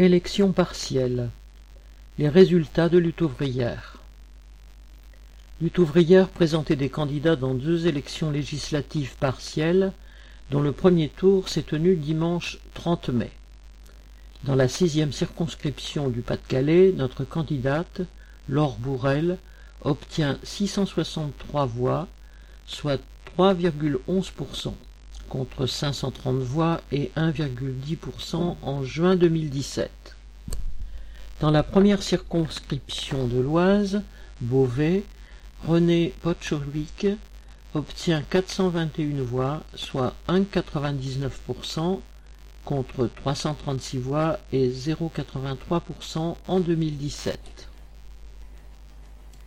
Élections partielles. Les résultats de lutte ouvrière. Lutte ouvrière présentait des candidats dans deux élections législatives partielles, dont le premier tour s'est tenu dimanche 30 mai. Dans la sixième circonscription du Pas-de-Calais, notre candidate, Laure Bourrel, obtient 663 voix, soit 3,11% contre 530 voix et 1,10% en juin 2017. Dans la première circonscription de l'Oise, Beauvais, René Potchorwick obtient 421 voix, soit 1,99% contre 336 voix et 0,83% en 2017.